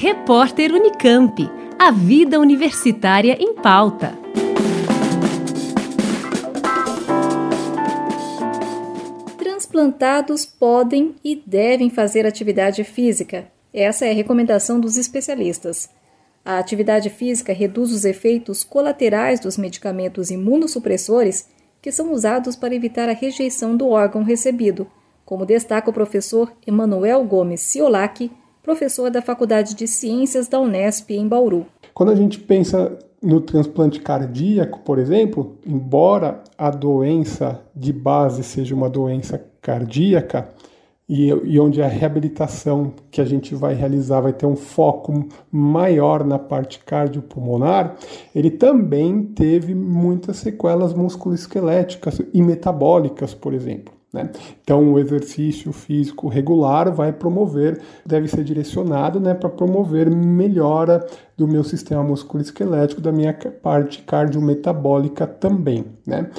Repórter Unicamp. A vida universitária em pauta. Transplantados podem e devem fazer atividade física. Essa é a recomendação dos especialistas. A atividade física reduz os efeitos colaterais dos medicamentos imunossupressores que são usados para evitar a rejeição do órgão recebido, como destaca o professor Emanuel Gomes Ciolac, professor da Faculdade de Ciências da Unesp em Bauru. Quando a gente pensa no transplante cardíaco, por exemplo, embora a doença de base seja uma doença cardíaca, e, e, onde a reabilitação que a gente vai realizar vai ter um foco maior na parte cardiopulmonar, ele também teve muitas sequelas musculoesqueléticas e metabólicas, por exemplo. Né? Então, o exercício físico regular vai promover, deve ser direcionado né, para promover melhora do meu sistema musculoesquelético, da minha parte cardiometabólica também. Né?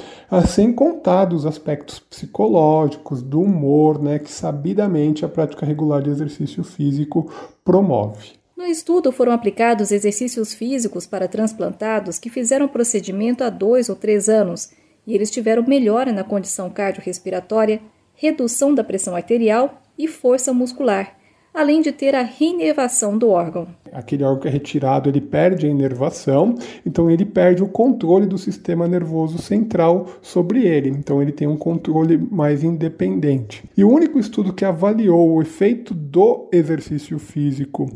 Sem contar dos aspectos psicológicos, do humor, né, que sabidamente a prática regular de exercício físico promove. No estudo foram aplicados exercícios físicos para transplantados que fizeram procedimento há dois ou três anos e eles tiveram melhora na condição cardiorrespiratória, redução da pressão arterial e força muscular, além de ter a reinervação do órgão. Aquele órgão que é retirado, ele perde a inervação, então ele perde o controle do sistema nervoso central sobre ele, então ele tem um controle mais independente. E o único estudo que avaliou o efeito do exercício físico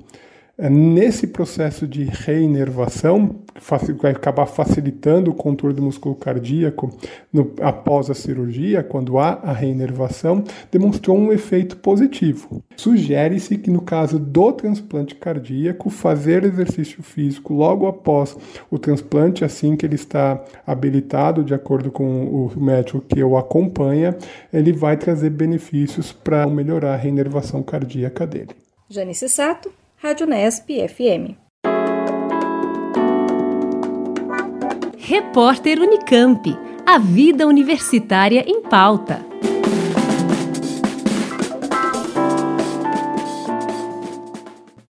nesse processo de reinervação, que vai acabar facilitando o controle do músculo cardíaco no, após a cirurgia, quando há a reinervação, demonstrou um efeito positivo. Sugere-se que no caso do transplante cardíaco, fazer exercício físico logo após o transplante, assim que ele está habilitado, de acordo com o médico que o acompanha, ele vai trazer benefícios para melhorar a reinervação cardíaca dele. Janice Sato Rádio Nesp FM. Repórter Unicamp. A vida universitária em pauta.